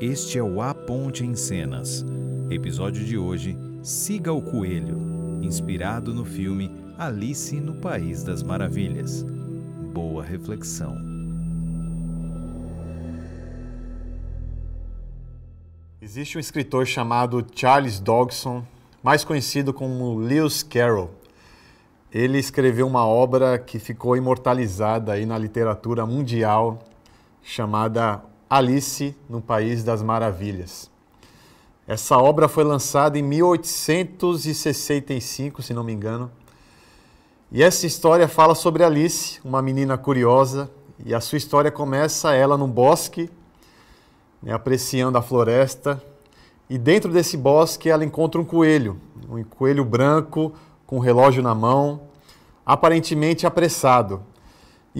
Este é o A Ponte em Cenas. Episódio de hoje: Siga o Coelho, inspirado no filme Alice no País das Maravilhas. Boa reflexão. Existe um escritor chamado Charles Dodgson, mais conhecido como Lewis Carroll. Ele escreveu uma obra que ficou imortalizada aí na literatura mundial, chamada Alice no País das Maravilhas. Essa obra foi lançada em 1865, se não me engano. E essa história fala sobre Alice, uma menina curiosa, e a sua história começa ela num bosque, né, apreciando a floresta, e dentro desse bosque ela encontra um coelho, um coelho branco com um relógio na mão, aparentemente apressado.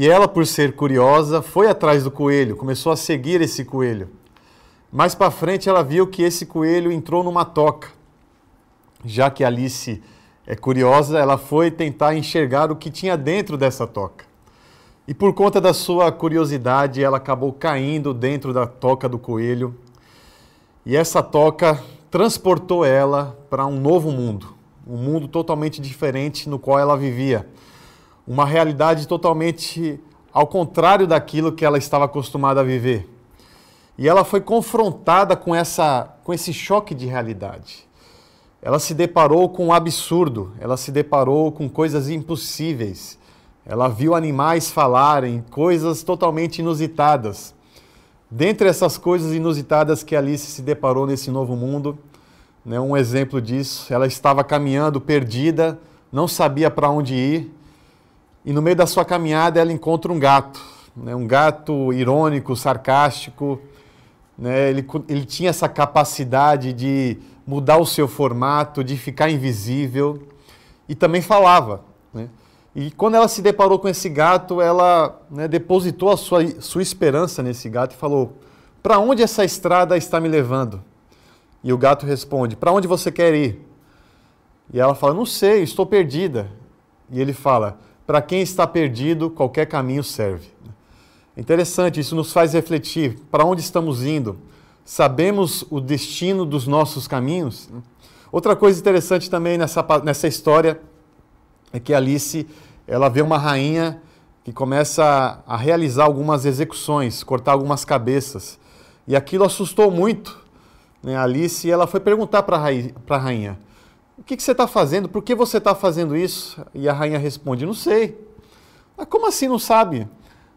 E ela, por ser curiosa, foi atrás do coelho, começou a seguir esse coelho. Mais para frente, ela viu que esse coelho entrou numa toca. Já que Alice é curiosa, ela foi tentar enxergar o que tinha dentro dessa toca. E por conta da sua curiosidade, ela acabou caindo dentro da toca do coelho. E essa toca transportou ela para um novo mundo, um mundo totalmente diferente no qual ela vivia uma realidade totalmente ao contrário daquilo que ela estava acostumada a viver. E ela foi confrontada com, essa, com esse choque de realidade. Ela se deparou com um absurdo, ela se deparou com coisas impossíveis. Ela viu animais falarem, coisas totalmente inusitadas. Dentre essas coisas inusitadas que Alice se deparou nesse novo mundo, né, um exemplo disso, ela estava caminhando perdida, não sabia para onde ir, e no meio da sua caminhada ela encontra um gato, né? um gato irônico, sarcástico. Né? Ele, ele tinha essa capacidade de mudar o seu formato, de ficar invisível e também falava. Né? E quando ela se deparou com esse gato, ela né, depositou a sua, sua esperança nesse gato e falou: Para onde essa estrada está me levando? E o gato responde: Para onde você quer ir? E ela fala: Não sei, estou perdida. E ele fala: para quem está perdido, qualquer caminho serve. Interessante, isso nos faz refletir para onde estamos indo. Sabemos o destino dos nossos caminhos? Outra coisa interessante também nessa, nessa história é que Alice ela vê uma rainha que começa a realizar algumas execuções, cortar algumas cabeças. E aquilo assustou muito né, Alice ela foi perguntar para a rainha: o que, que você está fazendo? Por que você está fazendo isso? E a rainha responde: Não sei. Mas como assim não sabe?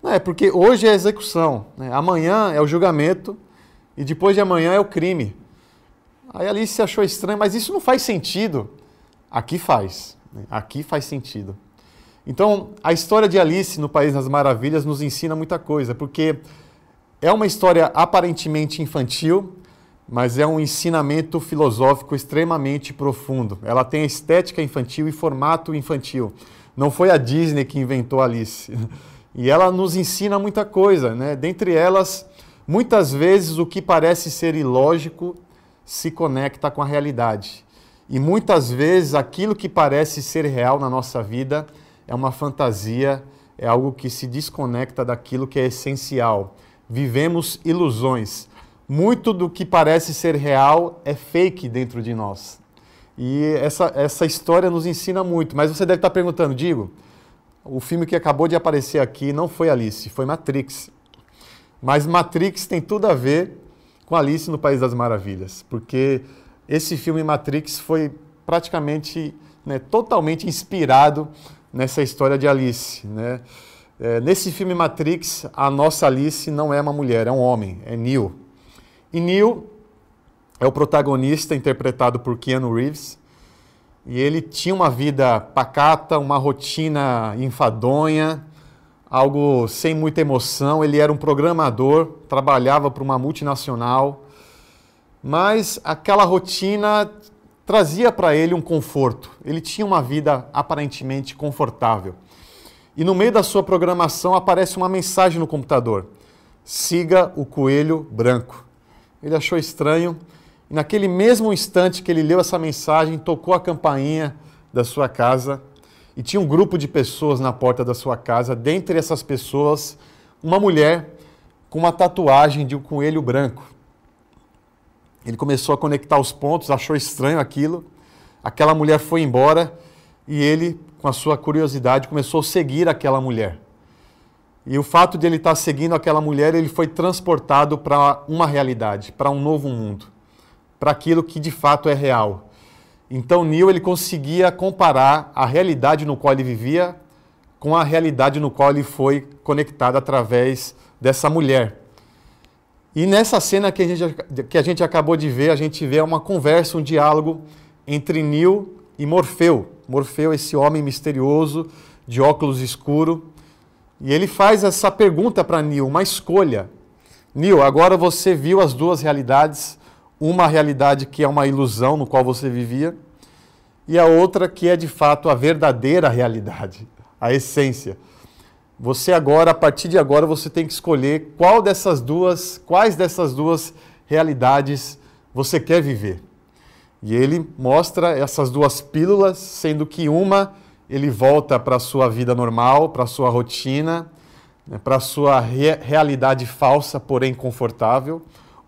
Não, é porque hoje é a execução, né? amanhã é o julgamento e depois de amanhã é o crime. Aí Alice achou estranho, mas isso não faz sentido. Aqui faz. Né? Aqui faz sentido. Então, a história de Alice no País das Maravilhas nos ensina muita coisa, porque é uma história aparentemente infantil, mas é um ensinamento filosófico extremamente profundo. Ela tem estética infantil e formato infantil. Não foi a Disney que inventou Alice. E ela nos ensina muita coisa, né? Dentre elas, muitas vezes o que parece ser ilógico se conecta com a realidade. E muitas vezes aquilo que parece ser real na nossa vida é uma fantasia, é algo que se desconecta daquilo que é essencial. Vivemos ilusões muito do que parece ser real é fake dentro de nós. E essa, essa história nos ensina muito. Mas você deve estar perguntando, digo, o filme que acabou de aparecer aqui não foi Alice, foi Matrix. Mas Matrix tem tudo a ver com Alice no País das Maravilhas, porque esse filme Matrix foi praticamente, né, totalmente inspirado nessa história de Alice. Né? É, nesse filme Matrix, a nossa Alice não é uma mulher, é um homem, é Neo. E Neil é o protagonista interpretado por Keanu Reeves. E ele tinha uma vida pacata, uma rotina enfadonha, algo sem muita emoção. Ele era um programador, trabalhava para uma multinacional, mas aquela rotina trazia para ele um conforto. Ele tinha uma vida aparentemente confortável. E no meio da sua programação aparece uma mensagem no computador: siga o coelho branco. Ele achou estranho e, naquele mesmo instante que ele leu essa mensagem, tocou a campainha da sua casa e tinha um grupo de pessoas na porta da sua casa. Dentre essas pessoas, uma mulher com uma tatuagem de um coelho branco. Ele começou a conectar os pontos, achou estranho aquilo. Aquela mulher foi embora e ele, com a sua curiosidade, começou a seguir aquela mulher. E o fato de ele estar seguindo aquela mulher, ele foi transportado para uma realidade, para um novo mundo, para aquilo que de fato é real. Então Neil ele conseguia comparar a realidade no qual ele vivia com a realidade no qual ele foi conectado através dessa mulher. E nessa cena que a, gente, que a gente acabou de ver, a gente vê uma conversa, um diálogo entre Neo e Morfeu. Morfeu, esse homem misterioso, de óculos escuro. E ele faz essa pergunta para Neo, uma escolha. Neo, agora você viu as duas realidades, uma realidade que é uma ilusão no qual você vivia, e a outra que é de fato a verdadeira realidade, a essência. Você agora, a partir de agora, você tem que escolher qual dessas duas, quais dessas duas realidades você quer viver. E ele mostra essas duas pílulas, sendo que uma ele volta para a sua vida normal, para a sua rotina, né, para a sua re realidade falsa, porém confortável,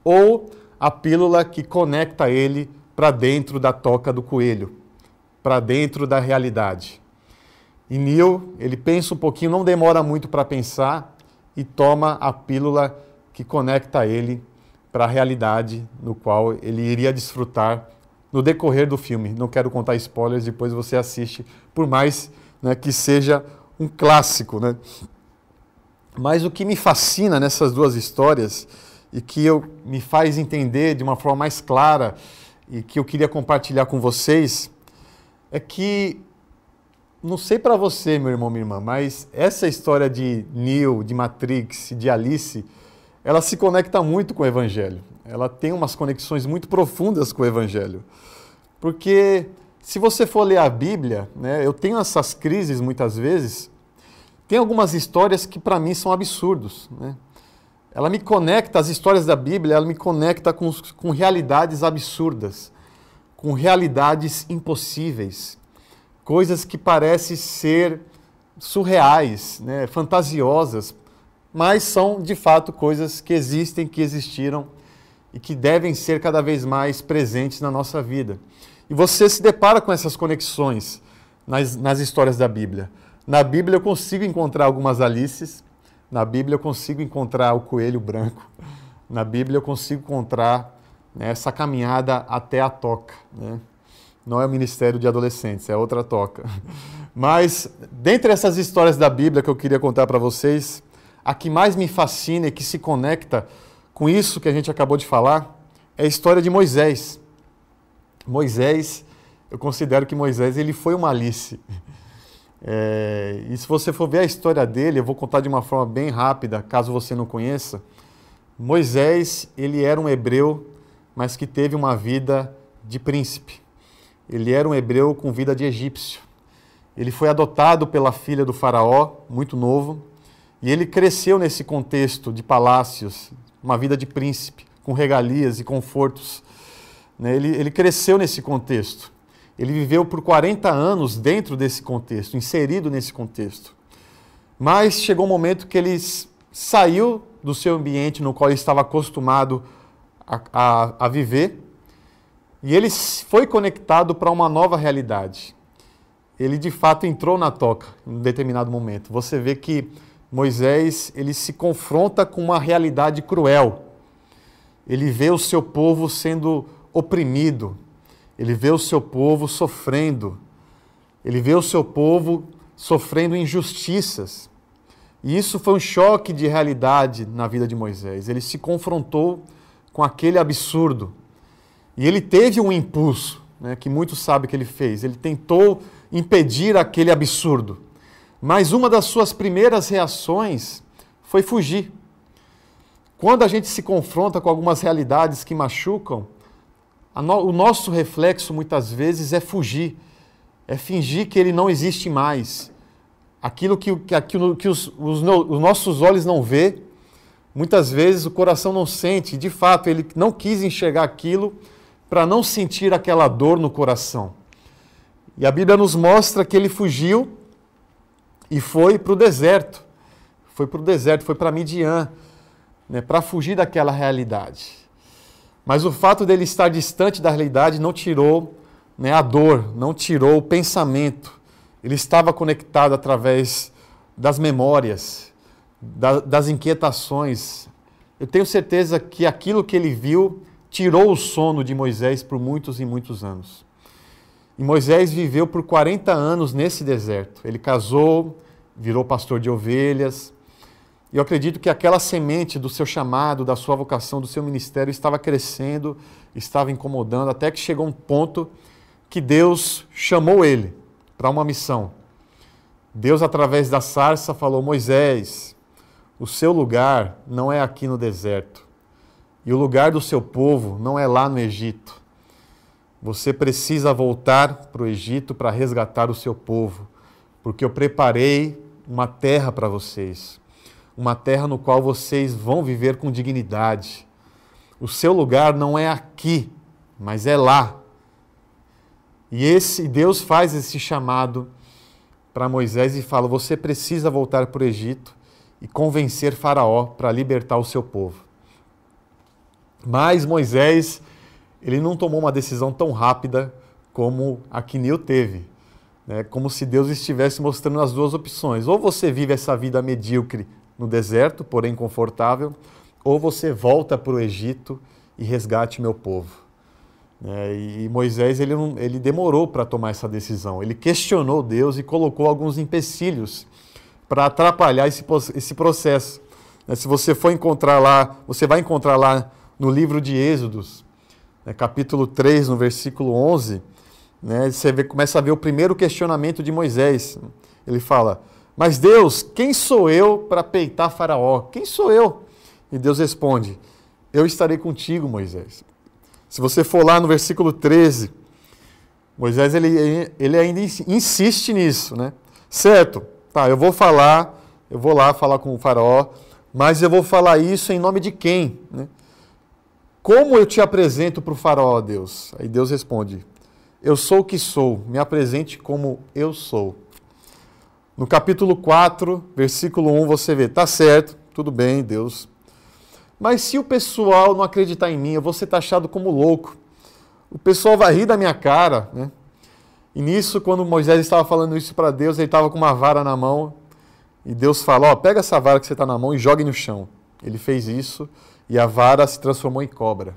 ou a pílula que conecta ele para dentro da toca do coelho, para dentro da realidade. E Neil, ele pensa um pouquinho, não demora muito para pensar e toma a pílula que conecta ele para a realidade no qual ele iria desfrutar no decorrer do filme. Não quero contar spoilers, depois você assiste, por mais né, que seja um clássico. Né? Mas o que me fascina nessas duas histórias e que eu, me faz entender de uma forma mais clara e que eu queria compartilhar com vocês é que não sei para você, meu irmão, minha irmã, mas essa história de Neo, de Matrix, de Alice, ela se conecta muito com o Evangelho. Ela tem umas conexões muito profundas com o Evangelho. Porque se você for ler a Bíblia, né, eu tenho essas crises muitas vezes, tem algumas histórias que para mim são absurdos. Né? Ela me conecta, as histórias da Bíblia, ela me conecta com, com realidades absurdas, com realidades impossíveis coisas que parecem ser surreais, né, fantasiosas, mas são de fato coisas que existem, que existiram e que devem ser cada vez mais presentes na nossa vida. E você se depara com essas conexões nas, nas histórias da Bíblia. Na Bíblia eu consigo encontrar algumas Alices, na Bíblia eu consigo encontrar o coelho branco, na Bíblia eu consigo encontrar né, essa caminhada até a toca. Né? Não é o Ministério de Adolescentes, é outra toca. Mas, dentre essas histórias da Bíblia que eu queria contar para vocês, a que mais me fascina e que se conecta com isso que a gente acabou de falar é a história de Moisés. Moisés, eu considero que Moisés ele foi uma Alice. É, e se você for ver a história dele, eu vou contar de uma forma bem rápida, caso você não conheça. Moisés, ele era um hebreu, mas que teve uma vida de príncipe. Ele era um hebreu com vida de egípcio. Ele foi adotado pela filha do faraó, muito novo, e ele cresceu nesse contexto de palácios, uma vida de príncipe, com regalias e confortos. Né? Ele, ele cresceu nesse contexto. Ele viveu por 40 anos dentro desse contexto, inserido nesse contexto. Mas chegou um momento que ele saiu do seu ambiente no qual ele estava acostumado a, a, a viver e ele foi conectado para uma nova realidade. Ele de fato entrou na toca em um determinado momento. Você vê que Moisés ele se confronta com uma realidade cruel. Ele vê o seu povo sendo oprimido. Ele vê o seu povo sofrendo. Ele vê o seu povo sofrendo injustiças. E isso foi um choque de realidade na vida de Moisés. Ele se confrontou com aquele absurdo. E ele teve um impulso, né, que muitos sabem que ele fez. Ele tentou impedir aquele absurdo. Mas uma das suas primeiras reações foi fugir. Quando a gente se confronta com algumas realidades que machucam, no, o nosso reflexo muitas vezes é fugir, é fingir que ele não existe mais. Aquilo que, aquilo que os, os, os nossos olhos não vê, muitas vezes o coração não sente. De fato, ele não quis enxergar aquilo para não sentir aquela dor no coração. E a Bíblia nos mostra que ele fugiu e foi para o deserto. Foi para o deserto, foi para Midian, né, para fugir daquela realidade. Mas o fato dele estar distante da realidade não tirou né, a dor, não tirou o pensamento. Ele estava conectado através das memórias, da, das inquietações. Eu tenho certeza que aquilo que ele viu tirou o sono de Moisés por muitos e muitos anos. E Moisés viveu por 40 anos nesse deserto. Ele casou, virou pastor de ovelhas. E eu acredito que aquela semente do seu chamado, da sua vocação, do seu ministério estava crescendo, estava incomodando, até que chegou um ponto que Deus chamou ele para uma missão. Deus, através da sarça, falou: Moisés, o seu lugar não é aqui no deserto, e o lugar do seu povo não é lá no Egito. Você precisa voltar para o Egito para resgatar o seu povo, porque eu preparei uma terra para vocês, uma terra no qual vocês vão viver com dignidade. O seu lugar não é aqui, mas é lá. E esse Deus faz esse chamado para Moisés e fala: você precisa voltar para o Egito e convencer Faraó para libertar o seu povo. Mas Moisés, ele não tomou uma decisão tão rápida como a Quinil teve. Né? Como se Deus estivesse mostrando as duas opções. Ou você vive essa vida medíocre no deserto, porém confortável, ou você volta para o Egito e resgate meu povo. É, e Moisés ele, ele demorou para tomar essa decisão. Ele questionou Deus e colocou alguns empecilhos para atrapalhar esse, esse processo. É, se você for encontrar lá, você vai encontrar lá no livro de Êxodos, né, capítulo 3, no versículo 11, né, você vê, começa a ver o primeiro questionamento de Moisés. Ele fala: Mas Deus, quem sou eu para peitar Faraó? Quem sou eu? E Deus responde: Eu estarei contigo, Moisés. Se você for lá no versículo 13, Moisés ele, ele ainda insiste nisso, né? Certo, tá, eu vou falar, eu vou lá falar com o faraó, mas eu vou falar isso em nome de quem? Né? Como eu te apresento para o faraó, Deus? Aí Deus responde, eu sou o que sou, me apresente como eu sou. No capítulo 4, versículo 1, você vê, tá certo, tudo bem, Deus, mas se o pessoal não acreditar em mim, eu vou ser taxado como louco. O pessoal vai rir da minha cara. Né? E nisso, quando Moisés estava falando isso para Deus, ele estava com uma vara na mão. E Deus fala: Ó, pega essa vara que você está na mão e jogue no chão. Ele fez isso e a vara se transformou em cobra.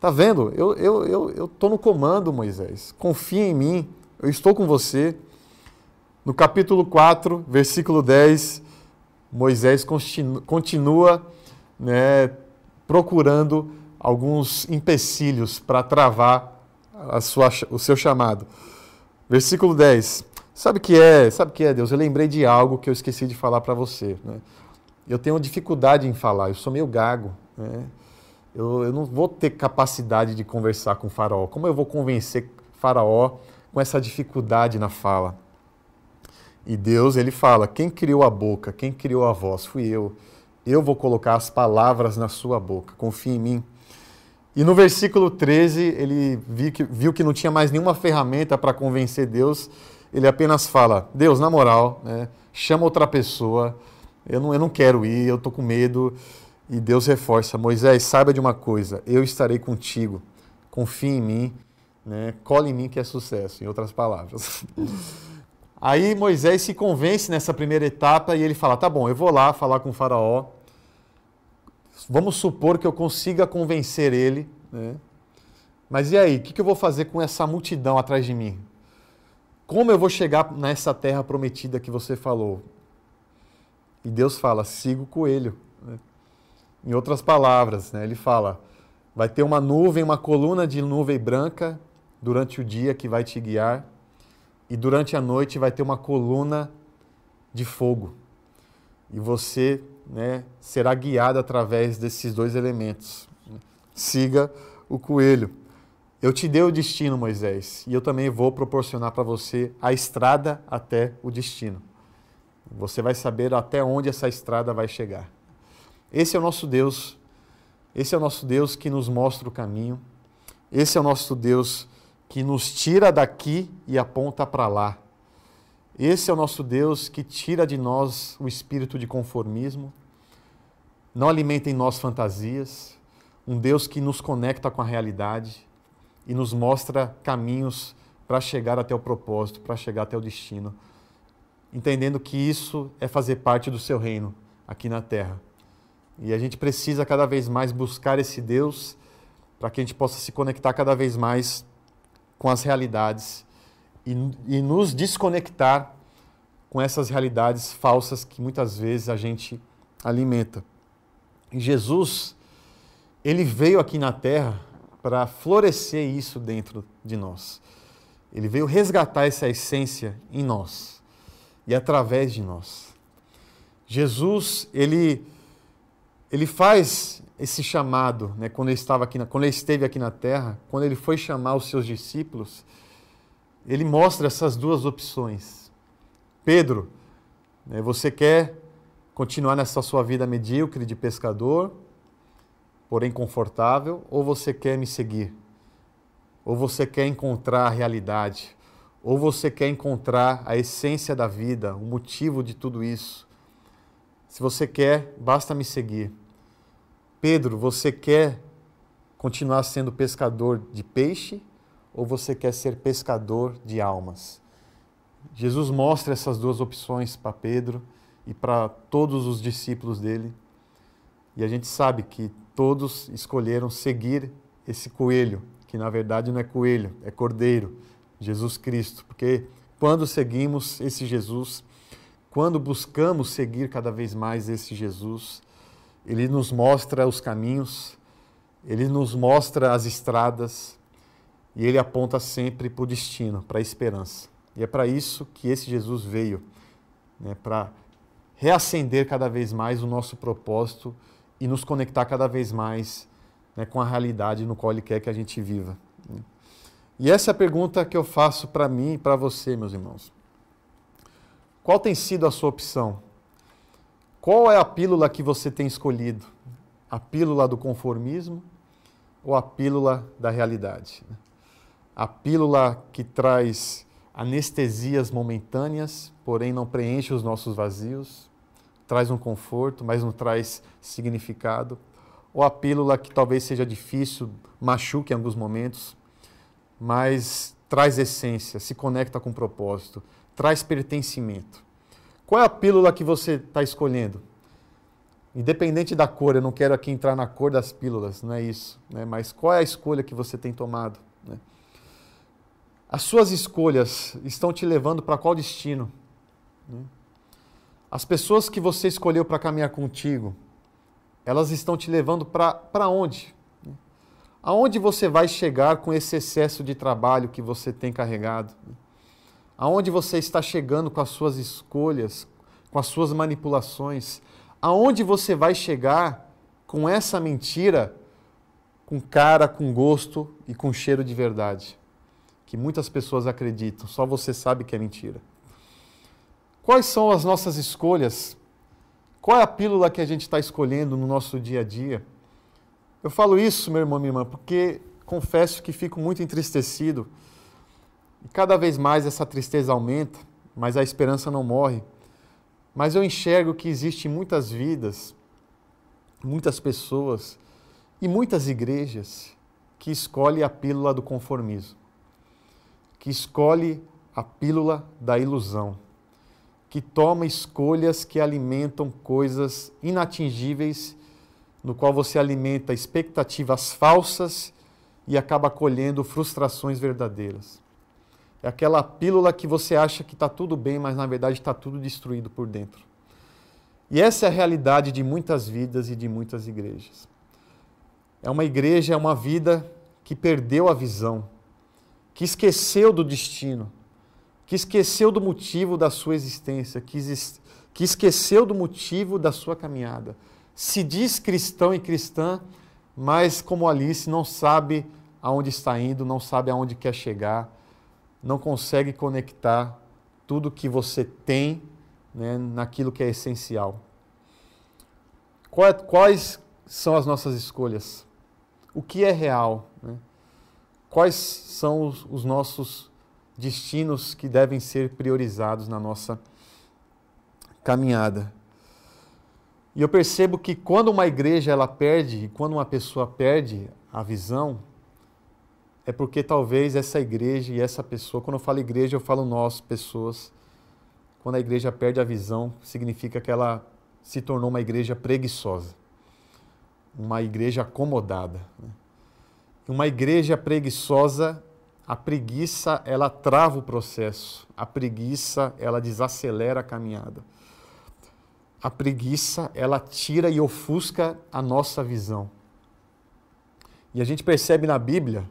Tá vendo? Eu estou eu, eu, eu no comando, Moisés. Confia em mim. Eu estou com você. No capítulo 4, versículo 10, Moisés continua né, procurando alguns empecilhos para travar sua, o seu chamado. Versículo 10. Sabe o que é? Sabe o que é, Deus? Eu lembrei de algo que eu esqueci de falar para você. Né? Eu tenho dificuldade em falar, eu sou meio gago. Né? Eu, eu não vou ter capacidade de conversar com o faraó. Como eu vou convencer faraó com essa dificuldade na fala? E Deus, ele fala: quem criou a boca, quem criou a voz? Fui eu. Eu vou colocar as palavras na sua boca, confia em mim. E no versículo 13, ele viu que, viu que não tinha mais nenhuma ferramenta para convencer Deus, ele apenas fala: Deus, na moral, né, chama outra pessoa, eu não, eu não quero ir, eu estou com medo. E Deus reforça: Moisés, saiba de uma coisa, eu estarei contigo, confie em mim, né, cole em mim que é sucesso, em outras palavras. Aí Moisés se convence nessa primeira etapa e ele fala: tá bom, eu vou lá falar com o Faraó. Vamos supor que eu consiga convencer ele. Né? Mas e aí? O que eu vou fazer com essa multidão atrás de mim? Como eu vou chegar nessa terra prometida que você falou? E Deus fala: siga o coelho. Né? Em outras palavras, né? ele fala: vai ter uma nuvem, uma coluna de nuvem branca durante o dia que vai te guiar e durante a noite vai ter uma coluna de fogo. E você né, será guiado através desses dois elementos. Siga o coelho. Eu te dei o destino, Moisés, e eu também vou proporcionar para você a estrada até o destino. Você vai saber até onde essa estrada vai chegar. Esse é o nosso Deus. Esse é o nosso Deus que nos mostra o caminho. Esse é o nosso Deus que nos tira daqui e aponta para lá. Esse é o nosso Deus que tira de nós o espírito de conformismo, não alimenta em nós fantasias. um Deus que nos conecta com a realidade e nos mostra caminhos para chegar até o propósito, para chegar até o destino, entendendo que isso é fazer parte do seu reino aqui na terra. E a gente precisa cada vez mais buscar esse Deus para que a gente possa se conectar cada vez mais com as realidades e, e nos desconectar com essas realidades falsas que muitas vezes a gente alimenta. E Jesus, ele veio aqui na terra para florescer isso dentro de nós. Ele veio resgatar essa essência em nós e através de nós. Jesus, ele ele faz esse chamado, né, quando ele estava aqui, na, quando ele esteve aqui na terra, quando ele foi chamar os seus discípulos, ele mostra essas duas opções. Pedro, né, você quer continuar nessa sua vida medíocre de pescador, porém confortável, ou você quer me seguir? Ou você quer encontrar a realidade? Ou você quer encontrar a essência da vida, o motivo de tudo isso? Se você quer, basta me seguir. Pedro, você quer continuar sendo pescador de peixe ou você quer ser pescador de almas? Jesus mostra essas duas opções para Pedro e para todos os discípulos dele. E a gente sabe que todos escolheram seguir esse coelho, que na verdade não é coelho, é cordeiro, Jesus Cristo. Porque quando seguimos esse Jesus, quando buscamos seguir cada vez mais esse Jesus, ele nos mostra os caminhos, ele nos mostra as estradas e ele aponta sempre para o destino, para a esperança. E é para isso que esse Jesus veio, né, para reacender cada vez mais o nosso propósito e nos conectar cada vez mais né, com a realidade no qual Ele quer que a gente viva. E essa é a pergunta que eu faço para mim e para você, meus irmãos. Qual tem sido a sua opção? Qual é a pílula que você tem escolhido? A pílula do conformismo ou a pílula da realidade? A pílula que traz anestesias momentâneas, porém não preenche os nossos vazios, traz um conforto, mas não traz significado. Ou a pílula que talvez seja difícil, machuque em alguns momentos, mas traz essência, se conecta com propósito, traz pertencimento. Qual é a pílula que você está escolhendo? Independente da cor, eu não quero aqui entrar na cor das pílulas, não é isso. Né? Mas qual é a escolha que você tem tomado? Né? As suas escolhas estão te levando para qual destino? Né? As pessoas que você escolheu para caminhar contigo, elas estão te levando para onde? Né? Aonde você vai chegar com esse excesso de trabalho que você tem carregado? Aonde você está chegando com as suas escolhas, com as suas manipulações, aonde você vai chegar com essa mentira, com cara, com gosto e com cheiro de verdade, que muitas pessoas acreditam, só você sabe que é mentira. Quais são as nossas escolhas? Qual é a pílula que a gente está escolhendo no nosso dia a dia? Eu falo isso, meu irmão, minha irmã, porque confesso que fico muito entristecido e cada vez mais essa tristeza aumenta, mas a esperança não morre. Mas eu enxergo que existem muitas vidas, muitas pessoas e muitas igrejas que escolhem a pílula do conformismo, que escolhe a pílula da ilusão, que toma escolhas que alimentam coisas inatingíveis, no qual você alimenta expectativas falsas e acaba colhendo frustrações verdadeiras. É aquela pílula que você acha que está tudo bem, mas na verdade está tudo destruído por dentro. E essa é a realidade de muitas vidas e de muitas igrejas. É uma igreja, é uma vida que perdeu a visão, que esqueceu do destino, que esqueceu do motivo da sua existência, que, que esqueceu do motivo da sua caminhada. Se diz cristão e cristã, mas como Alice não sabe aonde está indo, não sabe aonde quer chegar não consegue conectar tudo que você tem né, naquilo que é essencial. Quais são as nossas escolhas? O que é real? Né? Quais são os, os nossos destinos que devem ser priorizados na nossa caminhada? E eu percebo que quando uma igreja ela perde, quando uma pessoa perde a visão, é porque talvez essa igreja e essa pessoa, quando eu falo igreja, eu falo nós, pessoas. Quando a igreja perde a visão, significa que ela se tornou uma igreja preguiçosa, uma igreja acomodada. Né? Uma igreja preguiçosa, a preguiça ela trava o processo, a preguiça ela desacelera a caminhada. A preguiça ela tira e ofusca a nossa visão. E a gente percebe na Bíblia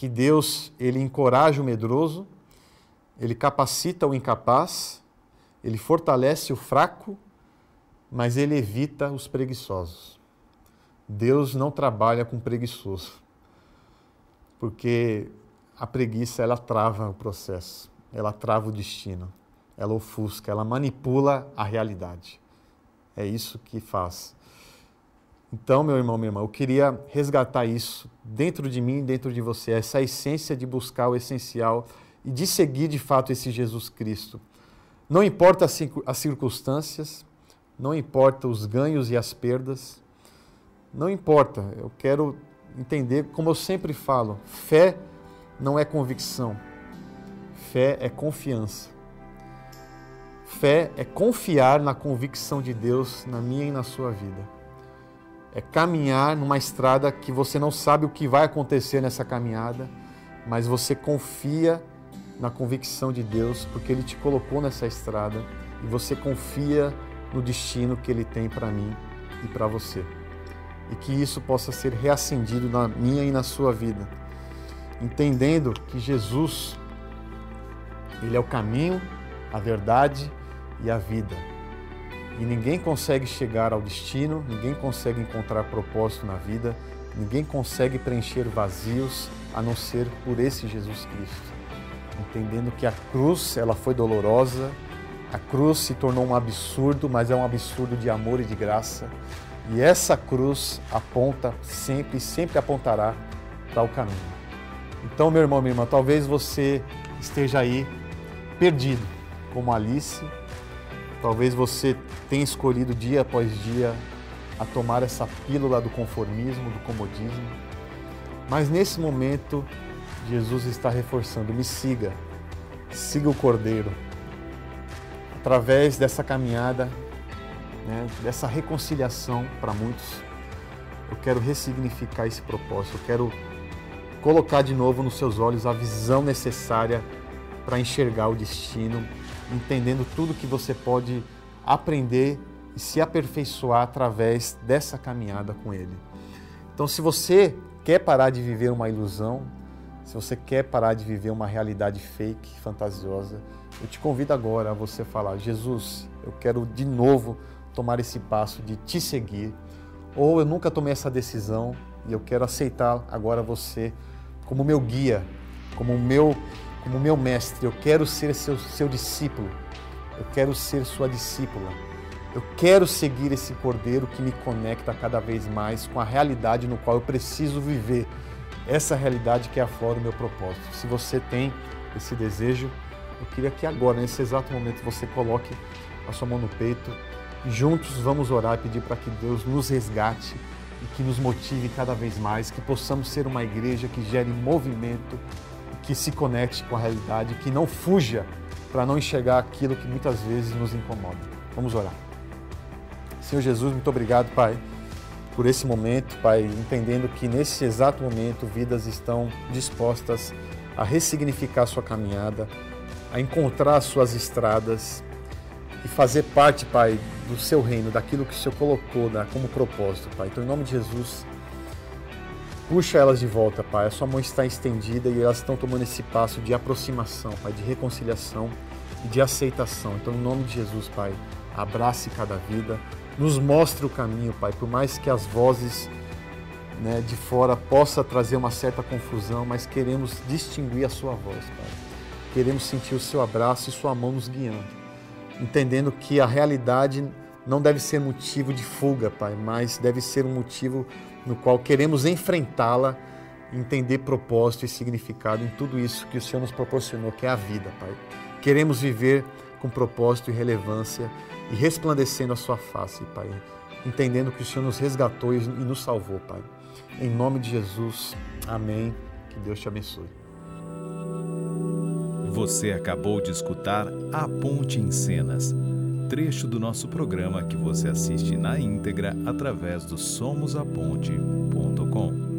que Deus ele encoraja o medroso, ele capacita o incapaz, ele fortalece o fraco, mas ele evita os preguiçosos. Deus não trabalha com preguiçoso, porque a preguiça ela trava o processo, ela trava o destino, ela ofusca, ela manipula a realidade. É isso que faz. Então, meu irmão, minha irmã, eu queria resgatar isso dentro de mim, dentro de você, essa essência de buscar o essencial e de seguir de fato esse Jesus Cristo. Não importa as circunstâncias, não importa os ganhos e as perdas, não importa. Eu quero entender, como eu sempre falo, fé não é convicção, fé é confiança. Fé é confiar na convicção de Deus na minha e na sua vida é caminhar numa estrada que você não sabe o que vai acontecer nessa caminhada, mas você confia na convicção de Deus, porque Ele te colocou nessa estrada e você confia no destino que Ele tem para mim e para você. E que isso possa ser reacendido na minha e na sua vida, entendendo que Jesus, Ele é o caminho, a verdade e a vida e ninguém consegue chegar ao destino, ninguém consegue encontrar propósito na vida, ninguém consegue preencher vazios a não ser por esse Jesus Cristo. Entendendo que a cruz, ela foi dolorosa, a cruz se tornou um absurdo, mas é um absurdo de amor e de graça. E essa cruz aponta sempre, sempre apontará para o caminho. Então, meu irmão, minha irmã, talvez você esteja aí perdido, como Alice, Talvez você tenha escolhido dia após dia a tomar essa pílula do conformismo, do comodismo. Mas nesse momento, Jesus está reforçando: me siga, siga o Cordeiro. Através dessa caminhada, né, dessa reconciliação para muitos, eu quero ressignificar esse propósito, eu quero colocar de novo nos seus olhos a visão necessária para enxergar o destino entendendo tudo que você pode aprender e se aperfeiçoar através dessa caminhada com Ele. Então, se você quer parar de viver uma ilusão, se você quer parar de viver uma realidade fake, fantasiosa, eu te convido agora a você falar: Jesus, eu quero de novo tomar esse passo de te seguir, ou eu nunca tomei essa decisão e eu quero aceitar agora você como meu guia, como meu como meu mestre, eu quero ser seu, seu discípulo, eu quero ser sua discípula. Eu quero seguir esse cordeiro que me conecta cada vez mais com a realidade no qual eu preciso viver. Essa realidade que aflora o meu propósito. Se você tem esse desejo, eu queria que agora, nesse exato momento, você coloque a sua mão no peito juntos vamos orar e pedir para que Deus nos resgate e que nos motive cada vez mais, que possamos ser uma igreja que gere movimento, que se conecte com a realidade, que não fuja para não enxergar aquilo que muitas vezes nos incomoda. Vamos orar. Senhor Jesus, muito obrigado, Pai, por esse momento, Pai, entendendo que nesse exato momento vidas estão dispostas a ressignificar sua caminhada, a encontrar suas estradas e fazer parte, Pai, do seu reino, daquilo que o Senhor colocou né, como propósito, Pai. Então, em nome de Jesus, Puxa elas de volta, Pai. A sua mão está estendida e elas estão tomando esse passo de aproximação, Pai, de reconciliação e de aceitação. Então, em nome de Jesus, Pai, abrace cada vida, nos mostre o caminho, Pai, por mais que as vozes né, de fora possa trazer uma certa confusão, mas queremos distinguir a sua voz, Pai. Queremos sentir o seu abraço e sua mão nos guiando, entendendo que a realidade não deve ser motivo de fuga, Pai, mas deve ser um motivo no qual queremos enfrentá-la, entender propósito e significado em tudo isso que o Senhor nos proporcionou, que é a vida, Pai. Queremos viver com propósito e relevância e resplandecendo a Sua face, Pai, entendendo que o Senhor nos resgatou e nos salvou, Pai. Em nome de Jesus, amém. Que Deus te abençoe. Você acabou de escutar A Ponte em Cenas trecho do nosso programa que você assiste na íntegra através do somosaponte.com.